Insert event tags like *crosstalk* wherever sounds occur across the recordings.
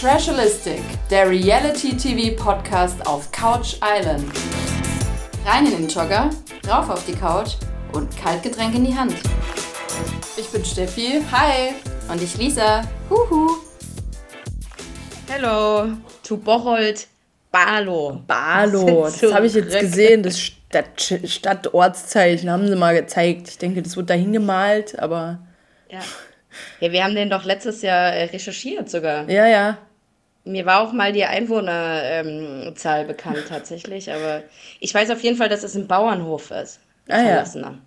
Trashalistic, der Reality-TV-Podcast auf Couch Island. Rein in den Jogger, rauf auf die Couch und Kaltgetränk in die Hand. Ich bin Steffi, hi. Und ich Lisa, huhu. Hallo, zu Bocholt, Barlo. Barlo, das habe ich jetzt gesehen, das Stadt Stadtortszeichen haben sie mal gezeigt. Ich denke, das wird da hingemalt, aber... Ja. ja, wir haben den doch letztes Jahr äh, recherchiert sogar. Ja, ja. Mir war auch mal die Einwohnerzahl ähm, bekannt tatsächlich, aber ich weiß auf jeden Fall, dass es ein Bauernhof ist. Ah, Verlassener.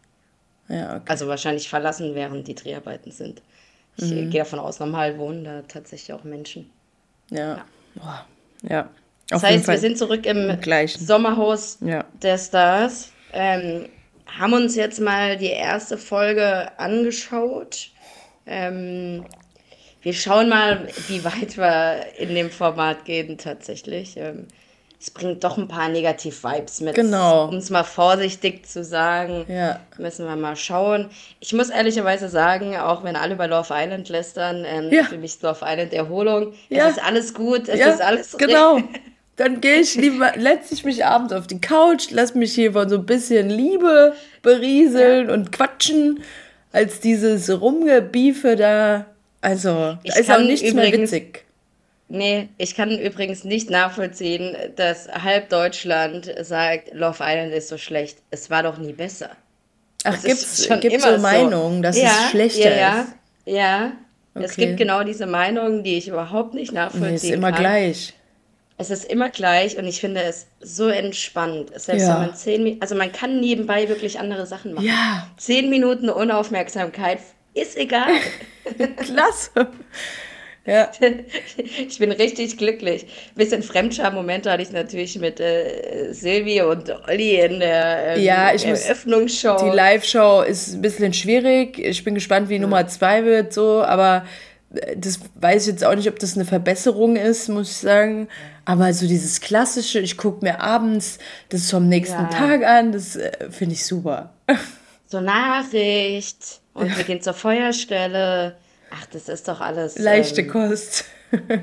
Ja. ja okay. Also wahrscheinlich verlassen, während die Dreharbeiten sind. Ich mhm. gehe davon aus, normal wohnen da tatsächlich auch Menschen. Ja. Ja. ja. Das heißt, wir sind zurück im Sommerhaus ja. der Stars. Ähm, haben uns jetzt mal die erste Folge angeschaut. Ähm, wir schauen mal, wie weit wir in dem Format gehen tatsächlich. Ähm, es bringt doch ein paar Negativ-Vibes mit. Genau. Um es mal vorsichtig zu sagen, ja. müssen wir mal schauen. Ich muss ehrlicherweise sagen, auch wenn alle über Love Island lästern, ähm, ja. für mich ist Love Island Erholung. Ja. Es ist alles gut, es ja, ist alles Genau. *laughs* Dann gehe ich lieber, setze ich mich abends auf die Couch, lass mich hier von so ein bisschen Liebe berieseln und quatschen, als dieses Rumgebiefe da. Also, Ich ist auch nichts mehr übrigens- witzig. Nee, ich kann übrigens nicht nachvollziehen, dass halb Deutschland sagt, Love Island ist so schlecht. Es war doch nie besser. Ach, gibt's, *laughs* gibt's immer so Meinungen, dass es schlechter ja, ja, ist? Ja, es Okay. gibt genau diese Meinungen, die ich überhaupt nicht nachvollziehen Nee, ist immer kann. gleich. Es ist immer gleich und ich finde es so entspannt. Selbst Ja. wenn man zehn Minuten, also man kann nebenbei wirklich andere Sachen machen. Ja, Zehn Minuten Unaufmerksamkeit ist egal. *laughs* klasse. Ja, *laughs* Ich bin richtig glücklich. Bisschen Fremdscham-Momente hatte ich natürlich mit äh, Silvi und Olli in der ähm, Ja, ich muss- Eröffnungsshow. die Live-Show ist ein bisschen schwierig. Ich bin gespannt, wie Nummer zwei wird, so, aber äh, das weiß ich jetzt auch nicht, ob das eine Verbesserung ist, muss ich sagen. Aber so dieses klassische, ich gucke mir abends das vom nächsten Ja. Tag an, das äh, finde ich super. so Nachricht und wir gehen zur Feuerstelle. Ach, das ist doch alles. Leichte ähm, Kost. *laughs*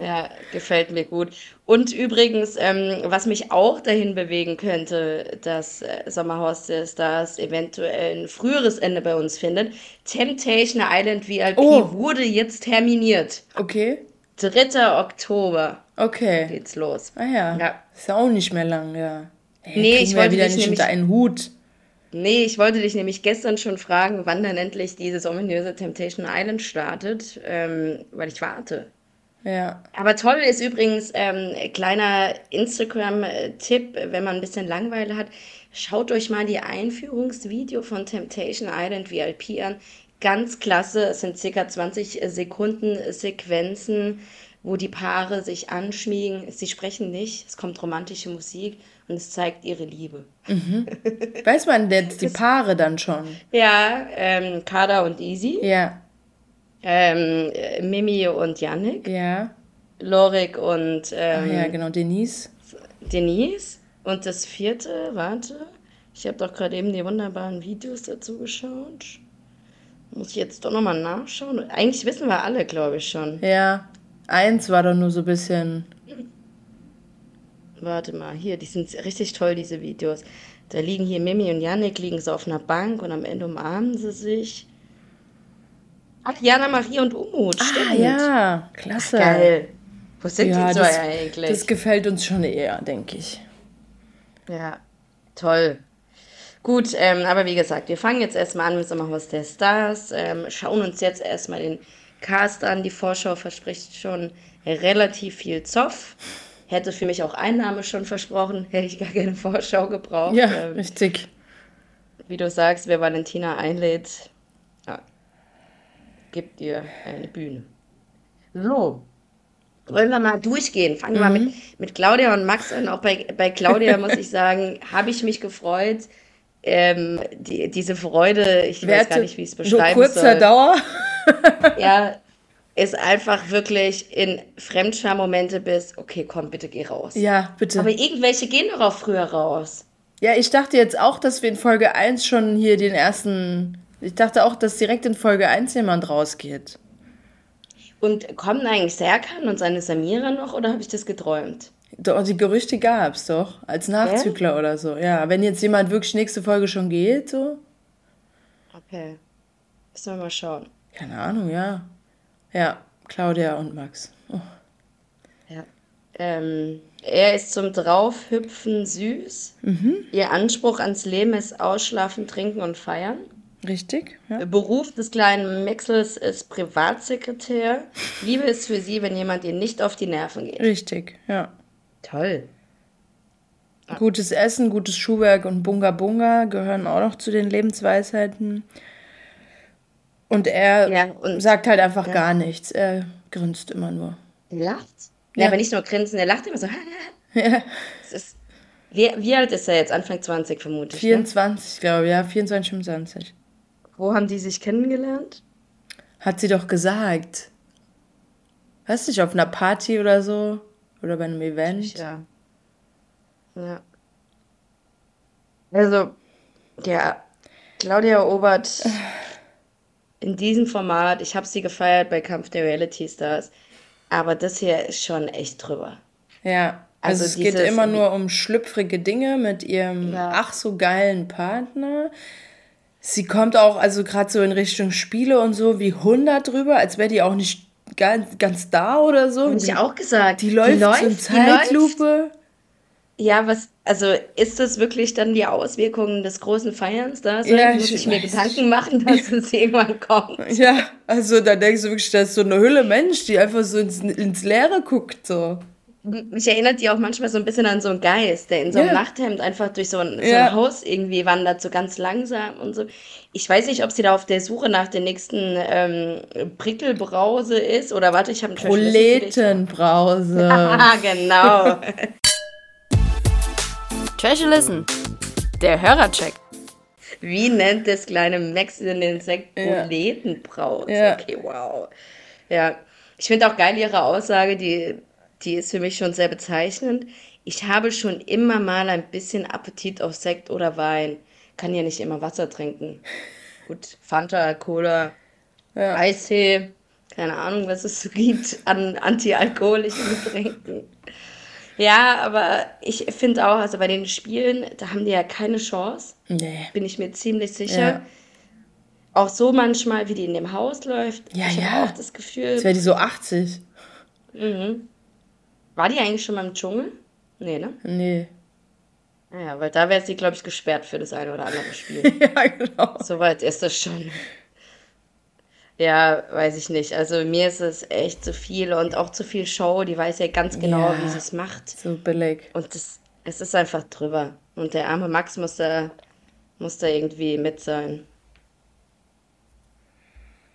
Ja, gefällt mir gut. Und übrigens, ähm, was mich auch dahin bewegen könnte, dass äh, Sommerhaus der Stars eventuell ein früheres Ende bei uns findet. Temptation Island VIP Oh. wurde jetzt terminiert. Okay, 3. Oktober okay. geht's los. Ah ja. Ja. Ist ja auch nicht mehr lang, ja. Hey, Nee, ich wollte wieder nicht nämlich- unter einen Hut. Nee, ich wollte dich nämlich gestern schon fragen, wann dann endlich dieses ominöse Temptation Island startet, ähm, weil ich warte. Ja. Aber toll ist übrigens, ähm, kleiner Instagram-Tipp, wenn man ein bisschen Langeweile hat, schaut euch mal die Einführungsvideo von Temptation Island VIP an. Ganz klasse, es sind circa 20 Sekunden Sequenzen, wo die Paare sich anschmiegen. Sie sprechen nicht, es kommt romantische Musik und es zeigt ihre Liebe. Weiß man jetzt die Paare dann schon? Ja, ähm, Kada und Easy, Ja, ähm, äh, Mimi und Yannick, ja. Lorik und Ach ähm, ja, genau, Denise. Denise. Und das vierte, warte, ich habe doch gerade eben die wunderbaren Videos dazu geschaut. Muss ich jetzt doch nochmal nachschauen? Eigentlich wissen wir alle, glaube ich schon. Ja. Eins war doch nur so ein bisschen. Warte mal, hier, die sind richtig toll, diese Videos. Da liegen hier Mimi und Yannick, liegen so auf einer Bank und am Ende umarmen sie sich. Ach, Jana, Marie und Umut, Ah stimmt. ja, klasse. Geil. Wo sind Ja, die so das, eigentlich? das gefällt uns schon eher, denke ich. Ja, toll. Gut, ähm, aber wie gesagt, wir fangen jetzt erstmal an mit Sommerhaus der Stars, ähm, schauen uns jetzt erstmal den Cast an. Die Vorschau verspricht schon relativ viel Zoff. Hätte für mich auch Einnahme schon versprochen, *laughs* hätte ich gar keine Vorschau gebraucht. Ja, Ähm, richtig. wie du sagst, wer Valentina einlädt, ja, gibt ihr eine Bühne. So, wollen wir mal durchgehen. Fangen wir mal Mhm. mit, mit Claudia und Max an. Auch bei, bei Claudia muss ich *laughs* sagen, habe ich mich gefreut. Ähm, die, diese Freude, ich weiß gar nicht, wie ich es beschreiben kurzer soll. Dauer. *laughs* Ja, ist einfach wirklich in Fremdscham-Momente bis, okay, komm, bitte geh raus. Ja, bitte. Aber irgendwelche gehen doch auch früher raus. Ja, ich dachte jetzt auch, dass wir in Folge 1 schon hier den ersten. Ich dachte auch, dass direkt in Folge 1 jemand rausgeht. Und kommen eigentlich Serkan und seine Samira noch oder habe ich das geträumt? Doch, die Gerüchte gab es doch, als Nachzügler oder so. Ja, wenn jetzt jemand wirklich nächste Folge schon geht, so. Okay. Müssen wir mal schauen. Keine Ahnung, ja. Ja, Claudia und Max. Oh. Ja. Ähm, er ist zum Draufhüpfen süß. Ihr Anspruch ans Leben ist Ausschlafen, Trinken und Feiern. Richtig, ja. Der Beruf des kleinen Maxels ist Privatsekretär. Liebe ist für sie, wenn jemand ihr nicht auf die Nerven geht. Richtig, ja. Toll. Gutes Essen, gutes Schuhwerk und Bunga Bunga gehören auch noch zu den Lebensweisheiten. Und er Ja, und- sagt halt einfach gar nichts. Er grinst immer nur. Er lacht. Ja. Ja, aber nicht nur grinsen, er lacht immer so. *laughs* Ja. Es ist, wie, wie alt ist er jetzt? Anfang 20 vermutlich. Ne? 24, glaube ich, ja, 24, 25. Wo haben die sich kennengelernt? Hat sie doch gesagt. Weißt du nicht, auf einer Party oder so? Oder bei einem Event? Ja. Ja. Also, ja, Claudia Obert *sighs* in diesem Format, ich habe sie gefeiert bei Kampf der Reality Stars, aber das hier ist schon echt drüber. Ja, also, Also es geht immer nur um schlüpfrige Dinge mit ihrem Ja. ach so geilen Partner. Sie kommt auch, also gerade so in Richtung Spiele und so, wie 100 drüber, als wäre die auch nicht ganz, ganz da oder so. Habe ich auch gesagt. die läuft, so in die läuft. Zeitlupe. Ja, was, also ist das wirklich dann die Auswirkungen des großen Feierns da? Ja, muss ich ich mir Gedanken machen, *laughs* dass es irgendwann kommt? Ja, also da denkst du wirklich, das ist so eine Hülle Mensch, die einfach so ins, ins Leere guckt. So. Mich erinnert die auch manchmal so ein bisschen an so einen Geist, der in so einem Ja. Nachthemd einfach durch so ein, so Ja. ein Haus irgendwie wandert, so ganz langsam und so. Ich weiß nicht, ob sie da auf der Suche nach der nächsten ähm, Prickelbrause ist oder warte, ich habe einen. Proletenbrause. *laughs* Ah, genau. *laughs* Trashlisten. Der Hörercheck. Wie nennt das kleine Max in den Sekt Ja. Proletenbrause? Ja. Okay, wow. Ja, ich finde auch geil ihre Aussage, die, die ist für mich schon sehr bezeichnend. Ich habe schon immer mal ein bisschen Appetit auf Sekt oder Wein. Kann ja nicht immer Wasser trinken. Gut, Fanta, Cola, Ja. Eistee, keine Ahnung, was es so gibt an antialkoholischen Getränken. Ja, aber ich finde auch, also bei den Spielen, da haben die ja keine Chance Nee. bin ich mir ziemlich sicher. Ja. Auch so manchmal, wie die in dem Haus läuft. Ja, ich ja. habe auch das Gefühl, wäre die so 80. war die eigentlich schon mal im Dschungel? Nee, ne? Nee. Naja, weil da wäre sie, glaube ich, gesperrt für das eine oder andere Spiel. *laughs* Ja, genau. Soweit ist das schon. Ja, weiß ich nicht. Also mir ist es echt zu viel und auch zu viel Show. Die weiß ja ganz genau, Ja. wie sie es macht. So billig. Und das, es ist einfach drüber. Und der arme Max muss da, muss da irgendwie mit sein.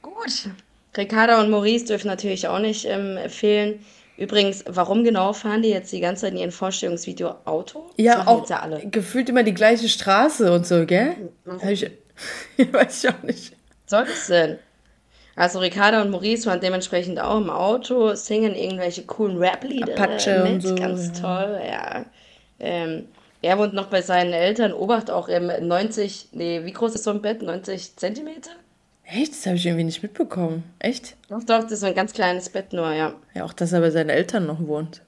Gut. Ricarda und Maurice dürfen natürlich auch nicht ähm, fehlen. Übrigens, warum genau fahren die jetzt die ganze Zeit in ihrem Vorstellungsvideo Auto? Ja, auch jetzt ja alle. gefühlt immer die gleiche Straße und so, gell? Hab ich, *laughs* weiß ich auch nicht. Soll das denn? Also Ricarda und Maurice waren dementsprechend auch im Auto, singen irgendwelche coolen Rap-Lieder Apache mit, und so, ganz toll, ja. Ähm, er wohnt noch bei seinen Eltern, Obacht auch im 90, nee, wie groß ist so ein Bett? 90 Zentimeter? Echt? Das habe ich irgendwie nicht mitbekommen. Echt? Doch, doch, das ist so ein ganz kleines Bett nur, ja. Ja, auch, dass er bei seinen Eltern noch wohnt.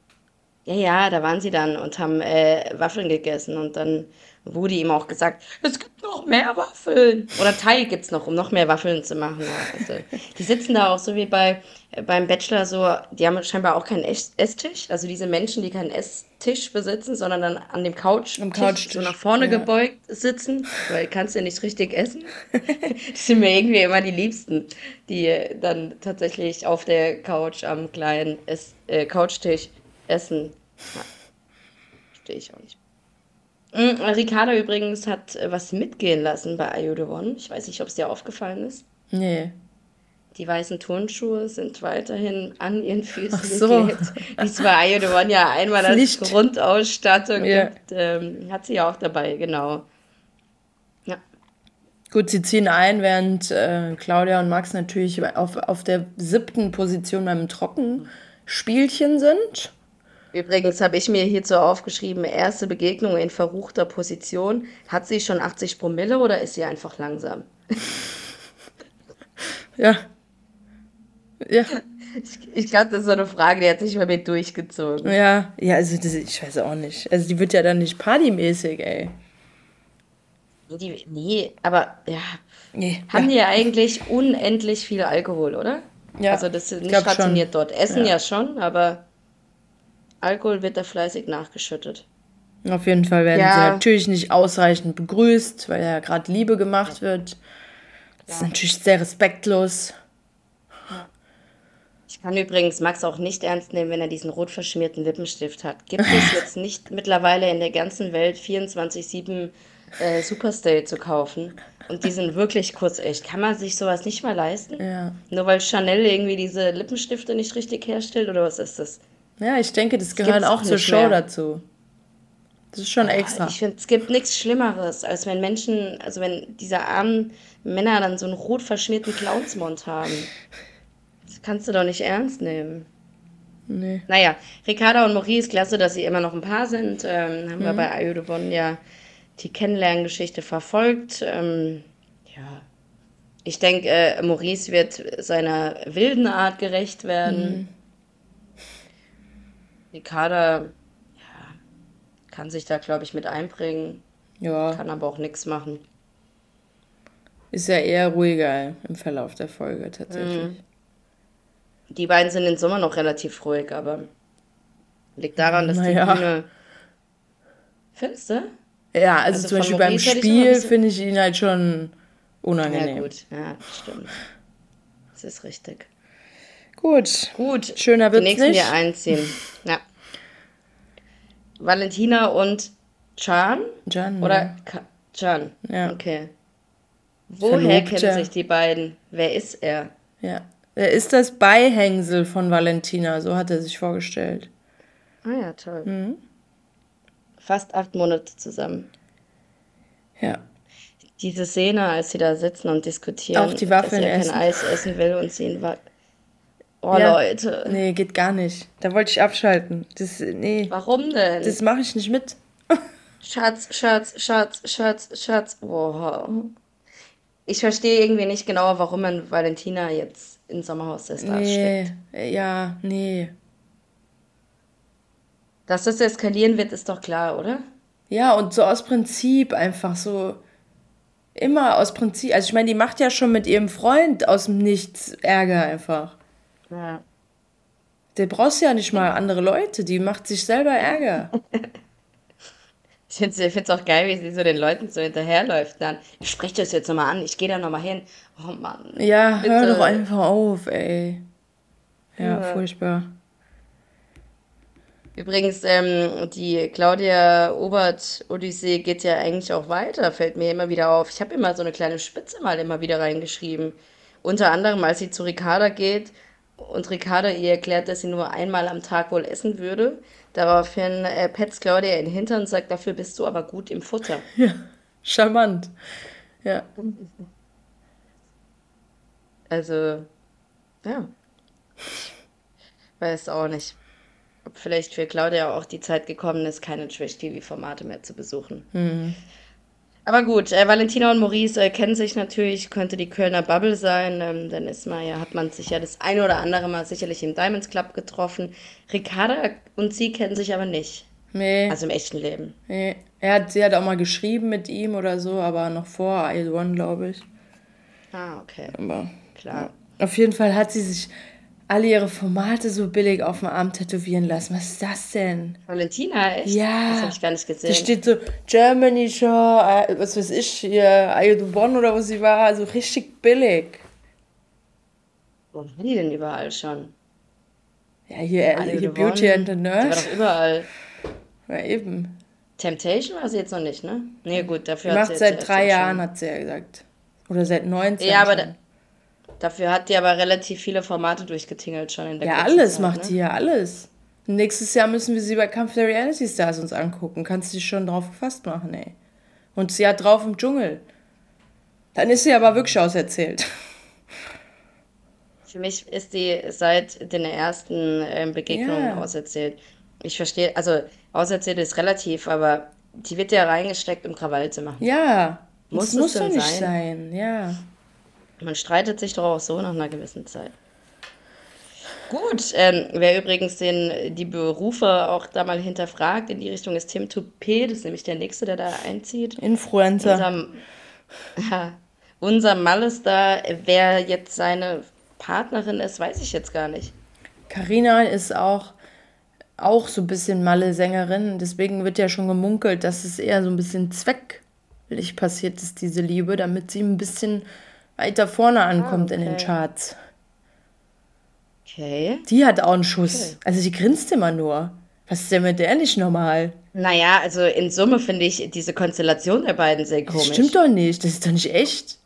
Ja, ja, da waren sie dann und haben äh, Waffeln gegessen und dann wurde ihm auch gesagt, es gibt noch mehr Waffeln. Oder Teig gibt's noch, um noch mehr Waffeln zu machen. Also, die sitzen da auch so wie bei äh, beim Bachelor so, die haben scheinbar auch keinen Ess- Esstisch. Also diese Menschen, die keinen Esstisch besitzen, sondern dann an dem Couch, Am so nach vorne ja. gebeugt sitzen, weil kannst ja nicht richtig essen. *laughs* Die sind mir irgendwie immer die Liebsten, die äh, dann tatsächlich auf der Couch am kleinen äh, Couchtisch essen. Ja. Verstehe ich auch nicht. Mm, Ricarda übrigens hat äh, was mitgehen lassen bei The One. Ich weiß nicht, ob es dir aufgefallen ist. Nee. Die weißen Turnschuhe sind weiterhin an ihren Füßen Ach so. geklebt. Wie es bei The One ja einmal als Pflicht. Grundausstattung Ja. gibt, ähm, hat sie ja auch dabei, genau. Ja. Gut, sie ziehen ein, während äh, Claudia und Max natürlich auf, auf der siebten Position beim Trockenspielchen sind. Übrigens habe ich mir hierzu aufgeschrieben, erste Begegnung in verruchter Position. Hat sie schon 80 Promille oder ist sie einfach langsam? *laughs* Ja. Ja. Ich, ich glaube, das ist so eine Frage, die hat sich bei mir durchgezogen. Ja, ja, also das, ich weiß auch nicht. Also die wird ja dann nicht partymäßig, ey. Die, nee, aber ja. Nee, Haben ja. die ja eigentlich unendlich viel Alkohol, oder? Ja, Also das ist ich nicht schon. rationiert dort. Essen Ja. ja. schon, aber Alkohol wird da fleißig nachgeschüttet. Auf jeden Fall werden Ja. sie natürlich nicht ausreichend begrüßt, weil ja gerade Liebe gemacht wird. Das ist natürlich sehr respektlos. Ich kann übrigens Max auch nicht ernst nehmen, wenn er diesen rot verschmierten Lippenstift hat. Gibt es jetzt *laughs* nicht mittlerweile in der ganzen Welt 24-7 äh, Superstay zu kaufen? Und die sind wirklich kurz echt. Kann man sich sowas nicht mal leisten? Ja. Nur weil Chanel irgendwie diese Lippenstifte nicht richtig herstellt oder was ist das? Ja, ich denke, das gehört gibt's auch zur Show mehr. dazu. Das ist schon extra. Ich finde, es gibt nichts Schlimmeres, als wenn Menschen, also wenn diese armen Männer dann so einen rot verschmierten Clownsmund haben. Das kannst du doch nicht ernst nehmen. Nee. Naja, Ricarda und Maurice, klasse, dass sie immer noch ein Paar sind. Ähm, haben wir Mhm. bei Ayo Bon ja die Kennenlerngeschichte verfolgt. Ähm, ja, ich denke, äh, Maurice wird seiner wilden Art gerecht werden. Mhm. Ricarda, ja, kann sich da, glaube ich, mit einbringen, Ja, kann aber auch nichts machen. ist ja eher ruhiger im Verlauf der Folge tatsächlich. Die beiden sind im Sommer noch relativ ruhig, aber liegt daran, dass Naja. die Bühne. Findest du? Ja, also, Also zum Beispiel beim Spiel finde ich ihn halt schon Ja, unangenehm. gut, ja, stimmt. Das ist richtig. Gut. Gut, Schöner die wird's nächsten nicht. wir einziehen. Ja. Valentina und Chan? Can, Oder Ka Chan? Ja. Okay. Woher Verlobter. kennen sich die beiden? Wer ist er? Ja. Er ist das Beihängsel von Valentina, so hat er sich vorgestellt. Ah ja, toll. Mhm. Fast acht Monate zusammen. Ja. Diese Szene, als sie da sitzen und diskutieren, Auch die Waffeln dass er essen. kein Eis essen will und sie ihn Oh, Ja. Leute. Nee, geht gar nicht. Da wollte ich abschalten. Das, nee, Warum denn? das mache ich nicht mit. *laughs* Schatz, Schatz, Schatz, Schatz, Schatz. Wow. Ich verstehe irgendwie nicht genau, warum man Valentina jetzt ins Sommerhaus des Stars steckt. Nee, ja, nee. Dass das eskalieren wird, ist doch klar, oder? Ja, und so aus Prinzip einfach so. Immer aus Prinzip. Also ich meine, die macht ja schon mit ihrem Freund aus dem Nichts Ärger einfach. Ja. Der brauchst ja nicht mal andere Leute, die macht sich selber Ärger. *laughs* Ich finde es auch geil, wie sie so den Leuten so hinterherläuft. Dann, ich spreche das jetzt nochmal an, ich gehe da nochmal hin. Oh Mann. Ja, hör Bitte. doch einfach auf, ey. Ja, Ja. furchtbar. Übrigens, ähm, die Claudia Obert-Odyssee geht ja eigentlich auch weiter, fällt mir immer wieder auf. Ich habe immer so eine kleine Spitze mal immer wieder reingeschrieben. Unter anderem, als sie zu Ricarda geht und Ricarda ihr erklärt, dass sie nur einmal am Tag wohl essen würde. Daraufhin äh, petzt Claudia in den Hintern und sagt, dafür bist du aber gut im Futter. *laughs* Ja, charmant. Ja. Also, ja. Weiß auch nicht. Ob vielleicht für Claudia auch die Zeit gekommen ist, keine Trash-TV-Formate mehr zu besuchen. Aber gut, äh, Valentina und Maurice äh, kennen sich natürlich, könnte die Kölner Bubble sein. Ähm, dann ist man ja, hat man sich ja das eine oder andere Mal sicherlich im Diamonds Club getroffen. Ricarda und sie kennen sich aber nicht. Nee, Also im echten Leben. nee. Er hat, sie hat auch mal geschrieben mit ihm oder so, aber noch vor I One, glaube ich. Ah, okay. Aber Klar. auf jeden Fall hat sie sich alle ihre Formate so billig auf dem Arm tätowieren lassen. Was ist das denn? Valentina, echt? Ja. Das habe ich gar nicht Da gesehen. steht so Germany Show, äh, was weiß ich, hier, The One oder wo sie war, also richtig billig. Wo war die denn überall schon? Ja, hier, Alle hier gewonnen. Beauty and the Die war doch überall. Ja, eben. Temptation war sie jetzt noch nicht, ne? Nee, gut, Die dafür hat sie macht seit drei schon- Jahren, hat sie ja gesagt. Oder seit 19. Ja, aber schon. da, dafür hat die aber relativ viele Formate durchgetingelt schon in der Ja, alles Zeit, macht ne? die ja, alles. Nächstes Jahr müssen wir sie bei Kampf der Reality Stars uns angucken. Kannst dich schon drauf gefasst machen, ey. Und sie hat drauf im Dschungel. Dann ist sie aber wirklich auserzählt. *laughs* Für mich ist die seit den ersten ähm, Begegnungen Ja. auserzählt. Ich verstehe, also auserzählt ist relativ, aber die wird ja reingesteckt, um Krawall zu machen. Ja. Muss muss doch nicht sein? sein, ja. Man streitet sich doch auch so nach einer gewissen Zeit. Gut, ähm, wer übrigens den, die Berufe auch da mal hinterfragt in die Richtung ist Tim Toupé, das ist nämlich der Nächste, der da einzieht. Influencer. Unser, ja, unser Malestar, wer jetzt seine Partnerin ist, weiß ich jetzt gar nicht. Carina ist auch, auch so ein bisschen Malle-Sängerin. Deswegen wird ja schon gemunkelt, dass es eher so ein bisschen zwecklich passiert ist, diese Liebe, damit sie ein bisschen weiter vorne ankommt in den okay. Charts. Okay. Die hat auch einen Schuss. Also die grinst immer nur. Was ist denn mit der nicht normal? Naja, also in Summe finde ich diese Konstellation der beiden sehr Das komisch. stimmt doch nicht. Das ist doch nicht echt.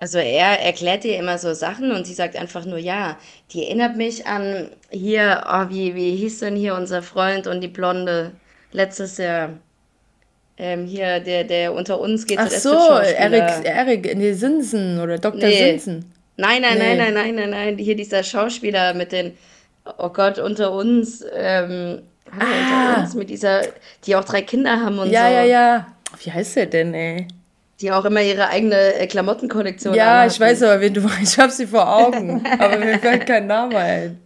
Also er erklärt ihr immer so Sachen und sie sagt einfach nur, ja, die erinnert mich an hier, oh, wie, wie hieß denn hier unser Freund und die Blonde letztes Jahr? Ähm, hier, der, der unter uns geht. Ach so, Switch-Schauspieler. Erik, Erik, nee, Sinsen oder Dr. Nee. Sinsen. Nein, nein, Nee. nein, nein, nein, nein, nein. Hier dieser Schauspieler mit den, oh Gott, unter uns, ähm, Ah. unter uns, mit dieser, die auch drei Kinder haben und Ja, so. ja, ja. Wie heißt der denn, ey? Die auch immer ihre eigene äh, Klamottenkollektion Ja, anhatten. ich weiß aber, wen du meinst. Ich hab sie vor Augen. aber mir fällt kein Name ein.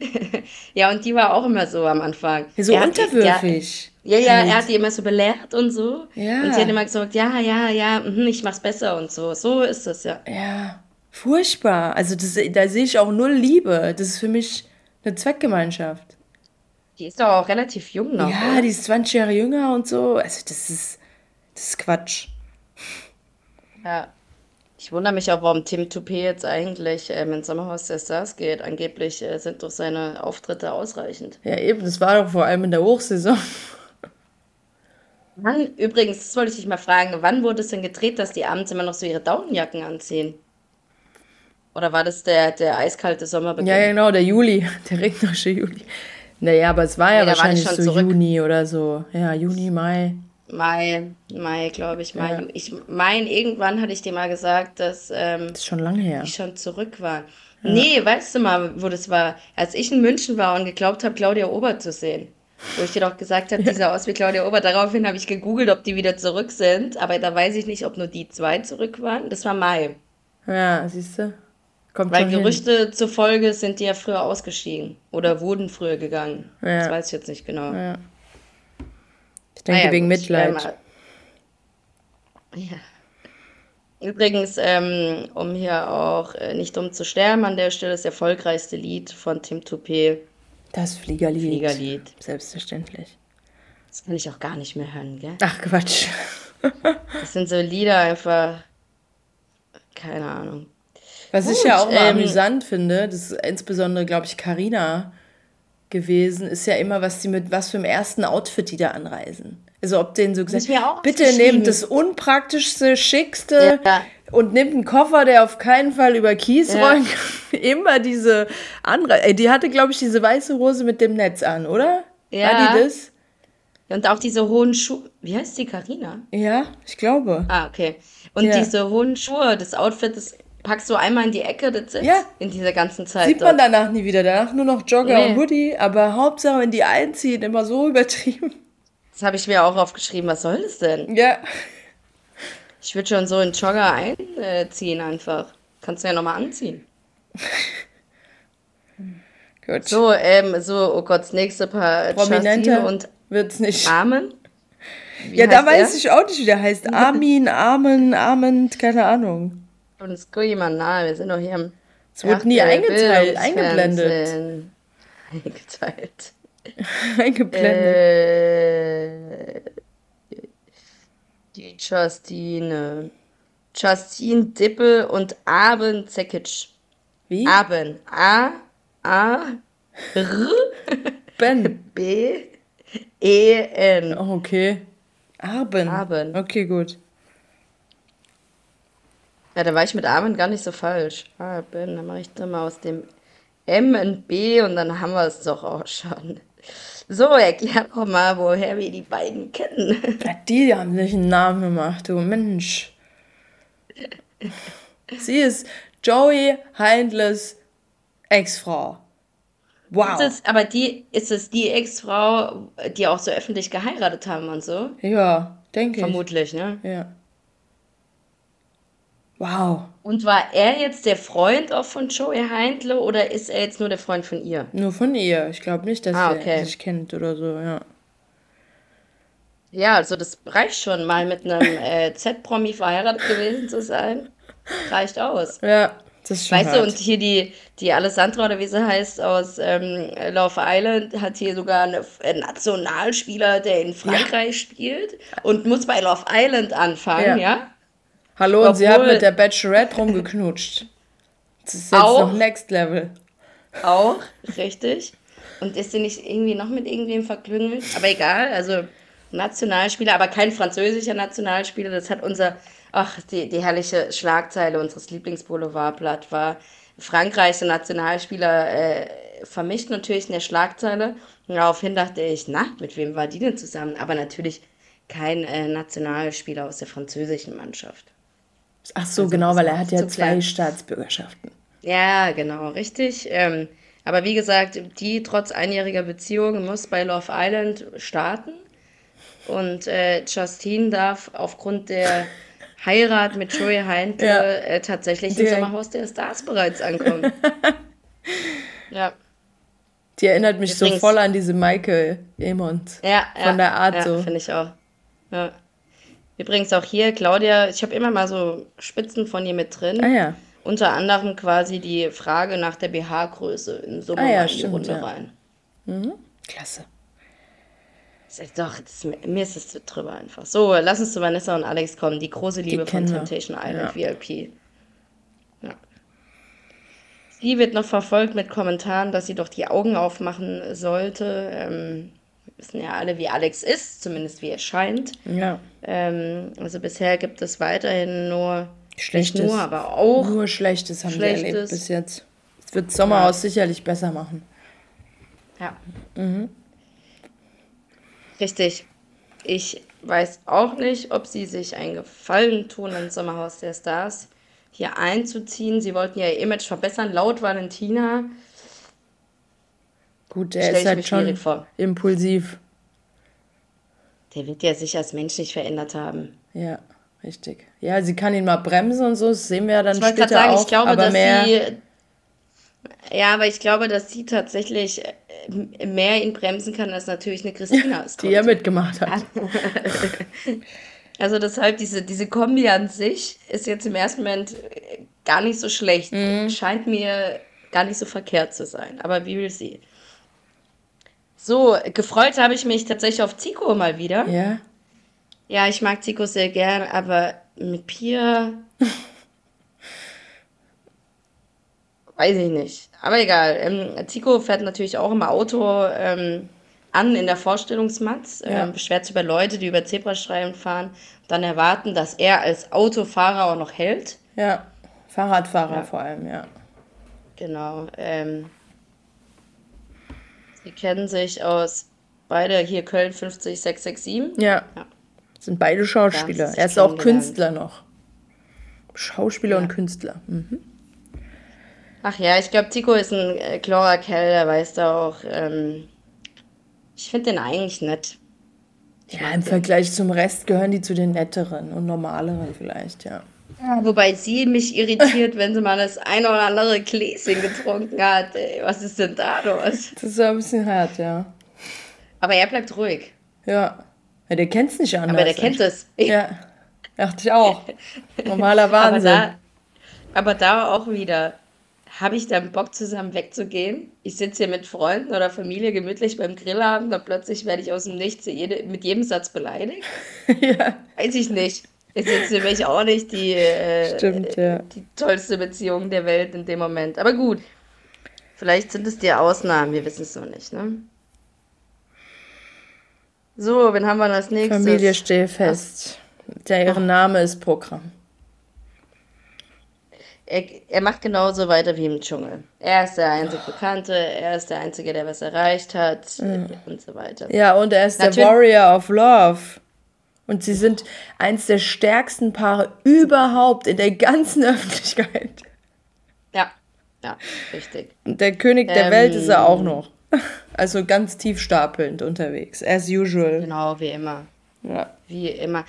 *laughs* Ja, und die war auch immer so am Anfang. Ja, so Er hat unterwürfig. Ja, ja, Halt. er hat die immer so belehrt und so. Ja. Und sie hat immer gesagt, ja, ja, ja, mhm, ich mach's besser und so. So ist es ja. Ja, furchtbar. Also das, da sehe ich auch null Liebe. Das ist für mich eine Zweckgemeinschaft. Die ist doch auch relativ jung noch. Ja, oder? die ist 20 Jahre jünger und so. Also das ist, das ist Quatsch. ja. Ich wundere mich auch, warum Tim Toupé jetzt eigentlich ähm, ins Sommerhaus der Stars geht. Angeblich äh, sind doch seine Auftritte ausreichend. Ja, eben, das war doch vor allem in der Hochsaison. Wann, übrigens, das wollte ich dich mal fragen, wann wurde es denn gedreht, dass die abends immer noch so ihre Daunenjacken anziehen? Oder war das der, der eiskalte Sommerbeginn? Ja, ja, genau, der Juli, *laughs* der regnerische Juli. Naja, aber es war ja war ich wahrscheinlich schon so zurück. Juni oder so. Ja, Juni, Mai. Mai, Mai, glaube ich, Mai. Ja. Ich meine, irgendwann hatte ich dir mal gesagt, dass ähm, Das ist schon lange her. die schon zurück waren. Nee, weißt du mal, wo das war? Als ich in München war und geglaubt habe, Claudia Obert zu sehen. Wo ich dir doch gesagt habe, die sah aus wie Claudia Obert. Daraufhin habe ich gegoogelt, ob die wieder zurück sind. Aber da weiß ich nicht, ob nur die zwei zurück waren. Das war Mai. Ja, siehst du? Kommt Weil schon hin. Gerüchte zufolge sind die ja früher ausgestiegen. Oder wurden früher gegangen. Ja. Das weiß ich jetzt nicht genau. Ja. Ich denke Naja, wegen gut, Mitleid. ja. Übrigens, ähm, um hier auch äh, nicht dumm zu sterben, an der Stelle das erfolgreichste Lied von Tim Toupé, Das Fliegerlied. Fliegerlied. Selbstverständlich. Das kann ich auch gar nicht mehr hören, gell? Ach, Quatsch. *laughs* Das sind so Lieder einfach, keine Ahnung. Was ich Gut, ja auch mal ähm, amüsant finde, das ist insbesondere, glaube ich, Carina gewesen, ist ja immer, was die mit was für einem ersten Outfit die da anreisen. Also ob denen so gesagt, bitte nehmt das unpraktischste, schickste Ja. und nehmt einen Koffer, der auf keinen Fall über Kies Ja. rollen kann. *laughs* Immer diese andere, ey, die hatte, glaube ich, diese weiße Hose mit dem Netz an, oder? Ja. War die das? Und auch diese hohen Schuhe. Wie heißt die, Karina? Ja, ich glaube. Ah, okay. Und Ja. diese hohen Schuhe, das Outfit, das packst du einmal in die Ecke, that's it. Ja. In dieser ganzen Zeit. Sieht man dort. danach nie wieder. Danach nur noch Jogger Nee. und Hoodie, aber Hauptsache, wenn die einziehen, immer so übertrieben. Das habe ich mir auch aufgeschrieben. Was soll das denn? Ja. Ich würde schon so einen Jogger einziehen einfach. Kannst du ja nochmal anziehen. *laughs* Gut. So, ähm, so, oh Gott, das nächste Paar Prominenter Chastine und wird's nicht. Armen. Wie ja, da weiß er? ich auch nicht, wie der heißt. *laughs* Armin, Armen, Arment, keine Ahnung. Und es guckt jemand nahe, wir sind doch hier im Es wurde nie eingeteilt, eingeblendet. *laughs* Eingeteilt. *laughs* Eingeblendet. Äh, die Justine. Justine Dippel und Aben Zekic. wie? Aben. A, A, R, *laughs* Ben. B, E, N. Oh, okay. Arben. Arben. Okay, gut. Ja, da war ich mit Amen gar nicht so falsch. Aben, dann mache ich da mal aus dem M ein B und dann haben wir es doch auch schon. So, erklär doch mal, woher wir die beiden kennen. Ja, die haben sich einen Namen gemacht, du Mensch. Sie ist Joey Heindles Ex-Frau. Wow. Ist es, aber die, ist es die Ex-Frau, die auch so öffentlich geheiratet haben und so? Ja, denke ich. Vermutlich, ne? Ja. Wow. Und war er jetzt der Freund auch von Joey Heindle oder ist er jetzt nur der Freund von ihr? Nur von ihr. Ich glaube nicht, dass Ah, er okay. sich kennt oder so, ja. Ja, also das reicht schon, mal mit einem *laughs* äh, Z-Promi verheiratet gewesen zu sein. Reicht aus. Ja, das ist schon Weißt du, hart. und hier die, die Alessandra, oder wie sie heißt, aus ähm, Love Island, hat hier sogar eine, einen Nationalspieler, der in Frankreich spielt und muss bei Love Island anfangen, Ja. ja? Hallo, und sie hat Obwohl- mit der Bachelorette rumgeknutscht. Das ist jetzt Auch? noch Next Level. Auch, richtig. Und ist sie nicht irgendwie noch mit irgendwem verklüngelt? Aber egal, also Nationalspieler, aber kein französischer Nationalspieler. Das hat unser, ach, die, die herrliche Schlagzeile unseres Lieblingsboulevardblatt war Frankreichs Nationalspieler äh, vermischt natürlich in der Schlagzeile. Und daraufhin dachte ich, na, mit wem war die denn zusammen? Aber natürlich kein äh, Nationalspieler aus der französischen Mannschaft. Ach so, Also, genau, weil er hat ja zu zwei. Staatsbürgerschaften. Ja, genau, richtig. Ähm, aber wie gesagt, die trotz einjähriger Beziehung muss bei Love Island starten. Und äh, Justine darf aufgrund der Heirat mit Joey Heindl Ja. äh, tatsächlich im. Sommerhaus der Stars bereits ankommen. *laughs* ja, Die erinnert mich so Übrigens- voll an diese Michael Emond. ja, ja. Von der Art ja, so. finde ich auch. Ja. Übrigens auch hier, Claudia, ich habe immer mal so Spitzen von ihr mit drin. Ah ja. Unter anderem quasi die Frage nach der BH-Größe im Sommer Ah ja, in die stimmt, Runde ja. rein. Klasse. Das ist Doch, das, mir ist es drüber einfach. So, lass uns zu Vanessa und Alex kommen. Die große Liebe von kennen wir. Temptation Island VIP. Ja. Sie wird noch verfolgt mit Kommentaren, dass sie doch die Augen aufmachen sollte. Ähm, wissen ja alle, wie Alex ist, zumindest wie er scheint. Ja. Ähm, also bisher gibt es weiterhin nur, Schlechtes. nicht nur, aber auch Nur Schlechtes haben Schlechtes. wir erlebt bis jetzt. Es wird Sommerhaus sicherlich besser machen. Ja. Richtig. Ich weiß auch nicht, ob sie sich einen Gefallen tun, ins Sommerhaus der Stars hier einzuziehen. Sie wollten ja ihr Image verbessern, laut Valentina. Gut, der Stell ist halt schon vor. impulsiv. Der wird ja sich als Mensch nicht verändert haben. Ja, richtig. Ja, sie kann ihn mal bremsen und so, das sehen wir ja dann Ich wollte später gerade sagen, auch. ich glaube, aber dass mehr, sie. Ja, aber ich glaube, dass sie tatsächlich äh, mehr ihn bremsen kann, als natürlich eine Christina *laughs* es die er konnte. mitgemacht hat. *laughs* Also deshalb, diese, diese Kombi an sich ist jetzt im ersten Moment äh, gar nicht so schlecht. Mhm. Scheint mir gar nicht so verkehrt zu sein. Aber wie will sie? So, gefreut habe ich mich tatsächlich auf Zico mal wieder. Ja, Ja, ich mag Zico sehr gern, aber mit Pia. *laughs* weiß ich nicht. Aber egal. Ähm, Zico fährt natürlich auch immer Auto ähm, an in der Vorstellungsmatz, Ja. ähm, beschwert sich über Leute, die über Zebrastreifen fahren, dann erwarten, dass er als Autofahrer auch noch hält. ja. Fahrradfahrer Ja. vor allem, ja. Genau. Ähm, sie kennen sich aus beide hier Köln 50667. Ja. Ja. Sind beide Schauspieler. Er ist auch. Künstler noch. Schauspieler Ja. und Künstler. Mhm. Ach ja, ich glaube, Tico ist ein äh, klarer Kerl, der weiß da auch. Ähm, ich finde den eigentlich nett. Ja, im Vergleich zum Rest gehören die zu den netteren und normaleren vielleicht, ja. Wobei sie mich irritiert, wenn sie mal das eine oder andere Gläschen getrunken hat. Ey, was ist denn da los? Das ist ja ein bisschen hart, ja. Aber er bleibt ruhig. Ja. Ja, der kennt's nicht anders. Aber der kennt es. Ja. Dachte ich auch. Normaler *laughs* Aber Wahnsinn. da, aber da auch wieder. Habe ich dann Bock, zusammen wegzugehen? Ich sitze hier mit Freunden oder Familie gemütlich beim Grillabend, dann plötzlich werde ich aus dem Nichts jede, mit jedem Satz beleidigt. *laughs* ja. Weiß ich nicht. Ist jetzt für mich auch nicht die, äh, Stimmt, ja. die tollste Beziehung der Welt in dem Moment. Aber gut, vielleicht sind es die Ausnahmen, wir wissen es noch nicht, ne? So, wen haben wir als nächstes? Familie Stehfest. Der ihre Name ist Programm. Er, er macht genauso weiter wie im Dschungel. Er ist der einzig Bekannte, er ist der Einzige, der was erreicht hat und so weiter. Ja, und er ist der Natürlich- Warrior of Love. Und sie sind eins der stärksten Paare überhaupt in der ganzen *laughs* Öffentlichkeit. Ja, ja, richtig. Und der König der Ähm, Welt ist er auch noch. Also ganz tief stapelnd unterwegs. As usual. Genau, wie immer. Ja. Wie immer.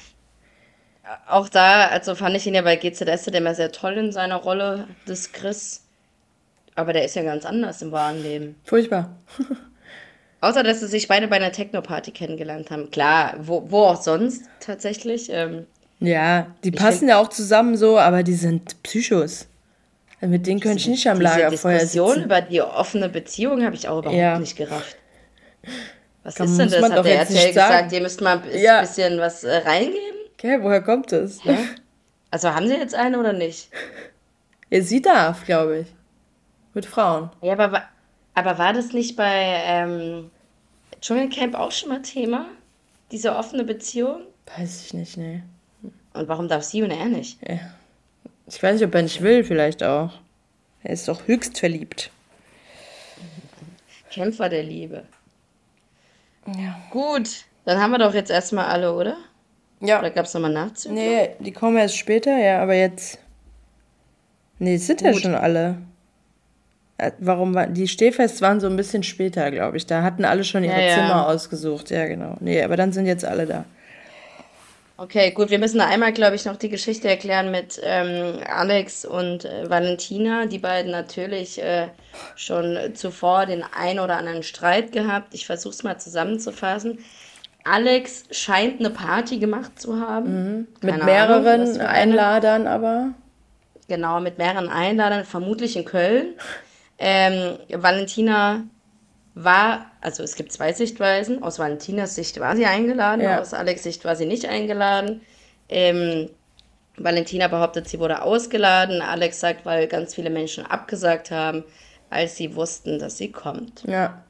auch da, also fand ich ihn ja bei GZS immer sehr toll in seiner Rolle des Chris. Aber der ist ja ganz anders im wahren Leben. Furchtbar. Außer, dass sie sich beide bei einer Techno-Party kennengelernt haben. Klar, wo, wo auch sonst tatsächlich. Ähm, ja, die passen ja auch zusammen so, aber die sind Psychos. Also mit denen könnte ich nicht am Lagerfeuer sitzen. Die Diskussion über die offene Beziehung habe ich auch überhaupt ja. nicht gerafft. Was Kann, ist denn das? Hat der RTL gesagt, ihr müsst mal ein ja. bisschen was äh, reingeben? Okay, woher kommt das? Ja? Also haben sie jetzt eine oder nicht? *laughs* Ja, sie darf, glaube ich. Mit Frauen. Ja, aber, aber war das nicht bei ähm, Dschungelcamp auch schon mal Thema? Diese offene Beziehung? Weiß ich nicht, ne. Und warum darf sie und er nicht? Ja. Ich weiß nicht, ob er nicht will, vielleicht auch. Er ist doch höchst verliebt. Kämpfer der Liebe. Ja. Gut, dann haben wir doch jetzt erstmal alle, oder? Ja. Oder gab es nochmal Nachzüge? Nee, die kommen erst später, ja, aber jetzt. Nee, es sind Gut. ja schon alle. Äh, warum war. Die Stehfests waren so ein bisschen später, glaube ich. Da hatten alle schon ihre ja, ja. Zimmer ausgesucht. Ja, genau. Nee, aber dann sind jetzt alle da. Okay, gut, wir müssen einmal, glaube ich, noch die Geschichte erklären mit ähm, Alex und äh, Valentina. Die beiden natürlich äh, schon zuvor den ein oder anderen Streit gehabt. Ich versuche es mal zusammenzufassen. Alex scheint eine Party gemacht zu haben. Mhm. Mit mehreren Ahnung, Einladern aber. Genau, mit mehreren Einladern, vermutlich in Köln. Ähm, Valentina war, also es gibt zwei Sichtweisen. Aus Valentinas Sicht war sie eingeladen, ja. aus Alex Sicht war sie nicht eingeladen. Ähm, Valentina behauptet, sie wurde ausgeladen. Alex sagt, weil ganz viele Menschen abgesagt haben, als sie wussten, dass sie kommt. Ja.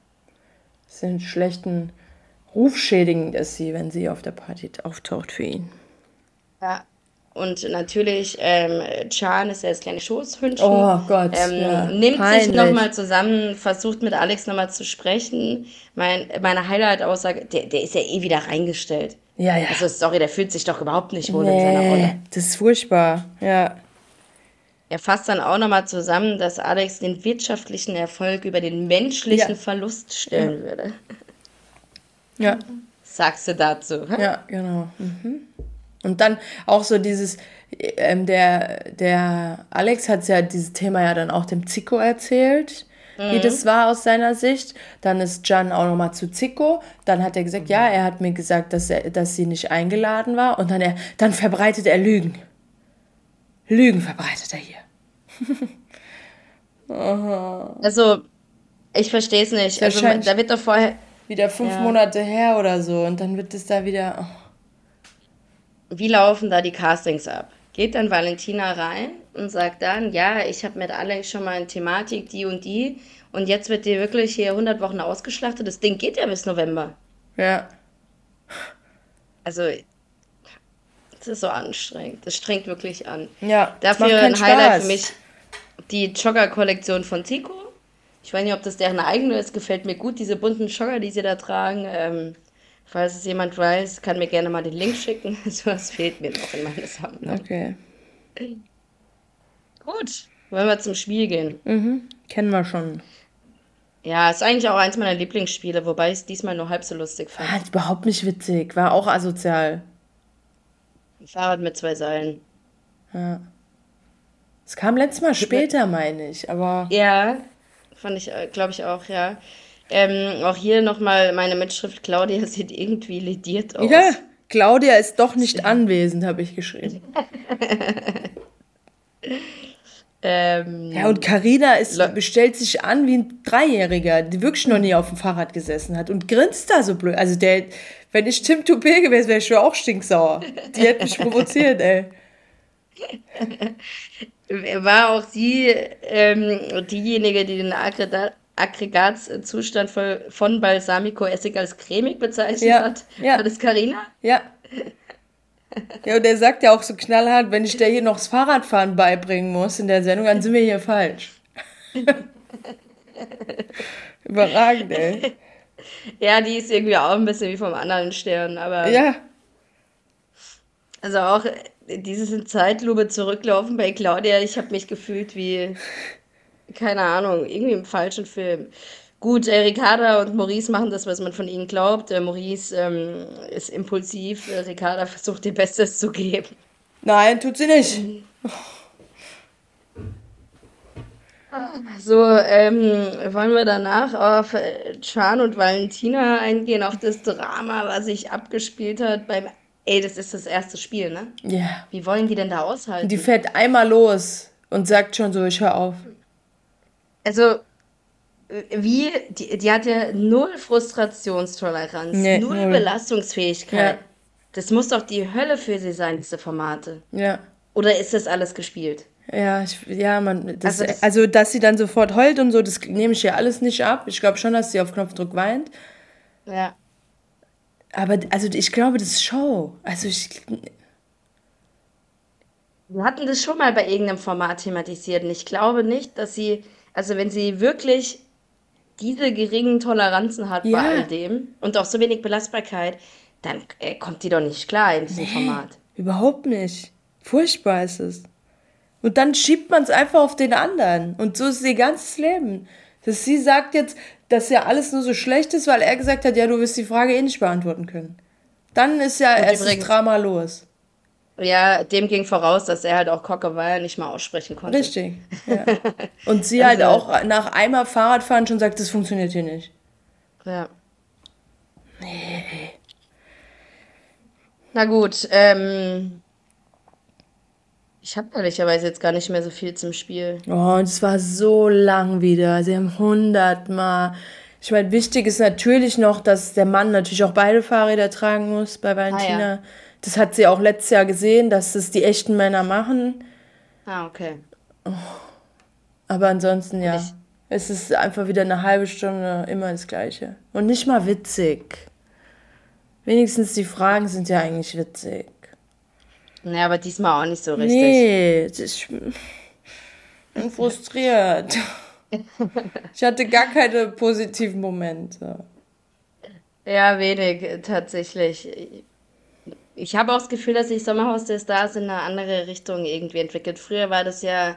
Sind schlechten Ruf schädigend ist sie, wenn sie auf der Party auftaucht für ihn. Ja, und natürlich, ähm, Chan ist ja das kleine Schoßhündchen. Oh Gott. Ähm, ja. Nimmt Peinlich. sich nochmal zusammen, versucht mit Alex nochmal zu sprechen. Mein, meine Highlight-Aussage, der, der ist ja eh wieder reingestellt. Ja, ja. Also, sorry, der fühlt sich doch überhaupt nicht wohl nee, in seiner Rolle. Das ist furchtbar, ja. Er fasst dann auch nochmal zusammen, dass Alex den wirtschaftlichen Erfolg über den menschlichen ja. Verlust stellen ja. würde. Ja. Sagst du dazu? Ja, genau. Mhm. Und dann auch so dieses, ähm, der, der Alex hat ja dieses Thema ja dann auch dem Zico erzählt, mhm. wie das war aus seiner Sicht. Dann ist Jan auch nochmal zu Zico. Dann hat er gesagt, mhm. ja, er hat mir gesagt, dass, er, dass sie nicht eingeladen war. Und dann, er, dann verbreitet er Lügen. Lügen verbreitet er hier. *laughs* also, ich verstehe es nicht. Also, da wird doch vorher. Wieder fünf ja. Monate her oder so. Und dann wird es da wieder. Oh wie laufen da die Castings ab? Geht dann Valentina rein und sagt dann, ja, ich habe mit Alex schon mal eine Thematik, die und die, und jetzt wird dir wirklich hier 100 Wochen ausgeschlachtet. Das Ding geht ja bis November. Ja. Also, das ist so anstrengend. Das strengt wirklich an. Ja. Dafür ein Highlight Spaß. für mich die Jogger-Kollektion von Tico. Ich weiß nicht, ob das deren eigene ist. Gefällt mir gut, diese bunten Jogger, die sie da tragen. Ähm, Falls es jemand weiß, kann mir gerne mal den Link schicken. *laughs* So was fehlt mir noch in meiner Sammlung. Okay. Gut, wollen wir zum Spiel gehen. Mhm, kennen wir schon. Ja, ist eigentlich auch eins meiner Lieblingsspiele, wobei ich es diesmal nur halb so lustig fand. Ah, überhaupt nicht witzig, war auch asozial. Ein Fahrrad mit zwei Seilen. Ja. Es kam letztes Mal später, meine ich, aber. Ja, fand ich, äh, glaube ich auch, ja. Ähm, auch hier nochmal meine Mitschrift. Claudia sieht irgendwie lediert aus. Ja, Claudia ist doch nicht anwesend, habe ich geschrieben. *laughs* ähm, ja, und Karina bestellt sich an wie ein Dreijähriger, die wirklich noch nie auf dem Fahrrad gesessen hat und grinst da so blöd. Also der, wenn ich Tim Toupé gewesen wäre, ich schon auch stinksauer. Die hätte mich provoziert, ey. *laughs* War auch sie ähm, diejenige, die den Aggregatzustand von Balsamico-Essig als cremig bezeichnet ja, hat. Ja. War das Carina? Ja. Ja, und er sagt ja auch so knallhart, wenn ich der hier noch das Fahrradfahren beibringen muss in der Sendung, dann sind wir hier falsch. *laughs* Überragend, ey. Ja, die ist irgendwie auch ein bisschen wie vom anderen Stern, aber. Ja. Also auch dieses in Zeitlupe zurücklaufen bei Claudia, ich habe mich gefühlt wie keine Ahnung, irgendwie im falschen Film. Gut, äh, Ricarda und Maurice machen das, was man von ihnen glaubt. Äh, Maurice ähm, ist impulsiv, äh, Ricarda versucht ihr Bestes zu geben. Nein, tut sie nicht. So, ähm, wollen wir danach auf Chan und Valentina eingehen, auf das Drama, was sich abgespielt hat beim. Ey, das ist das erste Spiel, ne? Ja. Yeah. Wie wollen die denn da aushalten? Die fährt einmal los und sagt schon so, ich höre auf. Also, wie, die, die hat ja null Frustrationstoleranz, nee, null, null Belastungsfähigkeit. Ja. Das muss doch die Hölle für sie sein, diese Formate. Ja. Oder ist das alles gespielt? Ja, ich, ja, man, das, also, also, dass sie dann sofort heult und so, das nehme ich ja alles nicht ab. Ich glaube schon, dass sie auf Knopfdruck weint. Ja. Aber, also, ich glaube, das ist Show. Also, ich. Wir hatten das schon mal bei irgendeinem Format thematisiert und ich glaube nicht, dass sie, also, wenn sie wirklich diese geringen Toleranzen hat ja. bei all dem und auch so wenig Belastbarkeit, dann äh, kommt die doch nicht klar in diesem nee, Format. Überhaupt nicht. Furchtbar ist es. Und dann schiebt man es einfach auf den anderen. Und so ist ihr ganzes Leben. Dass sie sagt jetzt, dass ja alles nur so schlecht ist, weil er gesagt hat, ja, du wirst die Frage eh nicht beantworten können. Dann ist ja erst das Drama los. Ja, dem ging voraus, dass er halt auch Cockeweier nicht mal aussprechen konnte. Richtig. Ja. *laughs* Und sie halt also, halt auch nach einmal Fahrradfahren schon sagt, das funktioniert hier nicht. Ja. Nee. Na gut, ähm, ich habe ehrlicherweise jetzt gar nicht mehr so viel zum Spiel. Oh, und es war so lang wieder. Sie haben hundertmal. Ich meine, wichtig ist natürlich noch, dass der Mann natürlich auch beide Fahrräder tragen muss bei Valentina. Ah, ja. Das hat sie auch letztes Jahr gesehen, dass das die echten Männer machen. Ah, okay. Oh. Aber ansonsten, ja. Ich es ist einfach wieder eine halbe Stunde immer das Gleiche. Und nicht mal witzig. Wenigstens die Fragen sind ja eigentlich witzig. Ja, aber diesmal auch nicht so richtig. Nee, ich bin *laughs* frustriert. *laughs* ich hatte gar keine positiven Momente. Ja, wenig tatsächlich. Ich habe auch das Gefühl, dass sich Sommerhaus der Stars in eine andere Richtung irgendwie entwickelt. Früher war das ja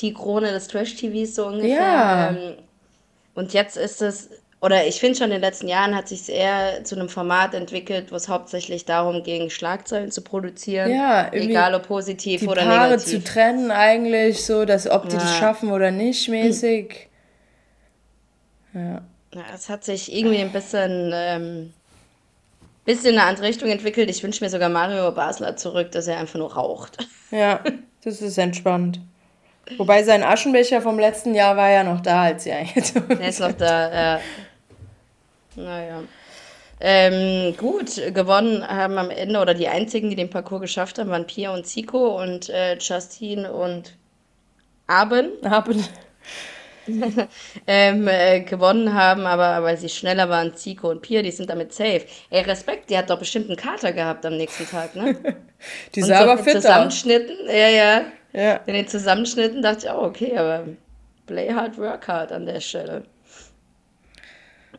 die Krone des Trash-TVs so ungefähr. Ja. Ähm, und jetzt ist es oder ich finde schon in den letzten Jahren hat sich eher zu einem Format entwickelt, wo es hauptsächlich darum ging, Schlagzeilen zu produzieren. Ja, egal ob positiv die oder Paare negativ. zu trennen eigentlich, so, dass ob die ja. das schaffen oder nicht mäßig. Ja. ja. Es hat sich irgendwie ein bisschen, ähm, bisschen in eine andere Richtung entwickelt. Ich wünsche mir sogar Mario Basler zurück, dass er einfach nur raucht. *laughs* Ja, das ist entspannt. Wobei sein Aschenbecher vom letzten Jahr war ja noch da, als sie eingezogen Er ist noch da, ja. Naja. Ähm, gut, gewonnen haben am Ende, oder die einzigen, die den Parcours geschafft haben, waren Pia und Zico und äh, Justine und Aben. Aben. *laughs* ähm, äh, gewonnen haben, aber weil sie schneller waren, Zico und Pia, die sind damit safe. Ey, Respekt, die hat doch bestimmt einen Kater gehabt am nächsten Tag, ne? *laughs* die sah aber fit Zusammenschnitten, ja, ja. ja. In den Zusammenschnitten dachte ich, oh, okay, aber play hard, work hard an der Stelle.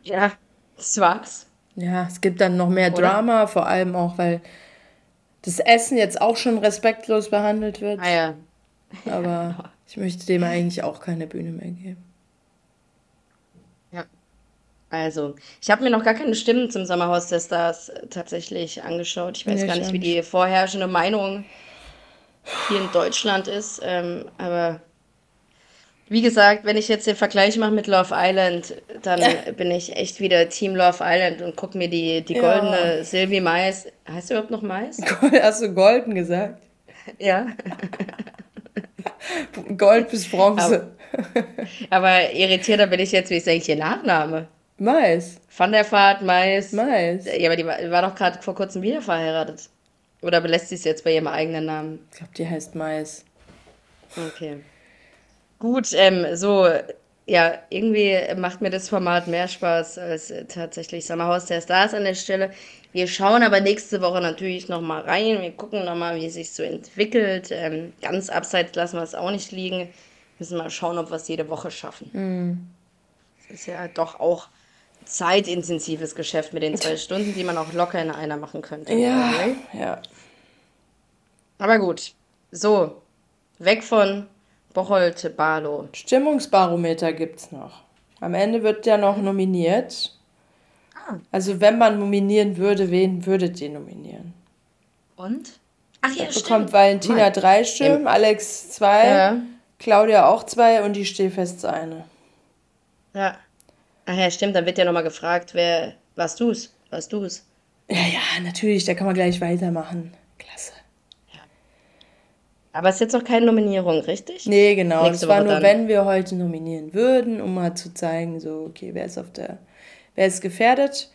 Ja, das war's. Ja, es gibt dann noch mehr Oder? Drama, vor allem auch, weil das Essen jetzt auch schon respektlos behandelt wird. Ah ja. Aber *laughs* ich möchte dem eigentlich auch keine Bühne mehr geben. Ja. Also, ich habe mir noch gar keine Stimmen zum Sommerhaus der Stars tatsächlich angeschaut. Ich weiß nee, gar nicht, wie die vorherrschende Meinung hier in Deutschland ist. Ähm, aber wie gesagt, wenn ich jetzt den Vergleich mache mit Love Island, dann bin ich echt wieder Team Love Island und gucke mir die, die goldene ja. Sylvie Mais. Heißt du überhaupt noch Mais? *laughs* Hast du golden gesagt? Ja. *laughs* Gold bis Bronze. Aber, aber, irritierter bin ich jetzt, wie ist eigentlich ihr Nachname? Mais. Van der Vaart, Mais. Mais. Ja, aber die war, die war doch gerade vor kurzem wieder verheiratet. Oder belässt sie es jetzt bei ihrem eigenen Namen? Ich glaube, die heißt Mais. Okay. Gut, ähm, so, ja, irgendwie macht mir das Format mehr Spaß als tatsächlich Sommerhaus der Stars an der Stelle. Wir schauen aber nächste Woche natürlich nochmal rein. Wir gucken nochmal, wie es sich so entwickelt. Ähm, ganz abseits lassen wir es auch nicht liegen. Müssen mal schauen, ob wir es jede Woche schaffen. Mhm. Das ist ja doch auch zeitintensives Geschäft mit den zwei Stunden, die man auch locker in einer machen könnte. Ja, ja. Aber gut, so, weg von Bocholt Barlow. Stimmungsbarometer gibt's noch. Am Ende wird ja noch nominiert. Ah. Also wenn man nominieren würde, wen würdet ihr nominieren? Und? Ach ja, da bekommt Valentina Mann. drei Stimmen, Im Alex zwei, ja. Claudia auch zwei und die Stehfest eine. Ja. Ach ja, stimmt, dann wird ja nochmal gefragt, wer, was du's, was du's. Ja, ja, natürlich, da kann man gleich weitermachen. Aber es ist jetzt noch keine Nominierung, richtig? Nee, genau. Nächste das war Woche nur, dann. wenn wir heute nominieren würden, um mal zu zeigen, so, okay, wer ist auf der, wer ist gefährdet.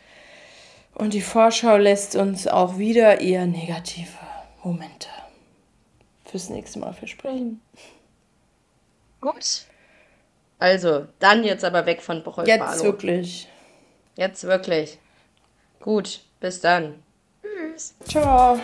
Und die Vorschau lässt uns auch wieder eher negative Momente fürs nächste Mal versprechen. Gut. Also, dann jetzt aber weg von Bräuch Jetzt wirklich. Jetzt wirklich. Gut, bis dann. Tschüss. Ciao.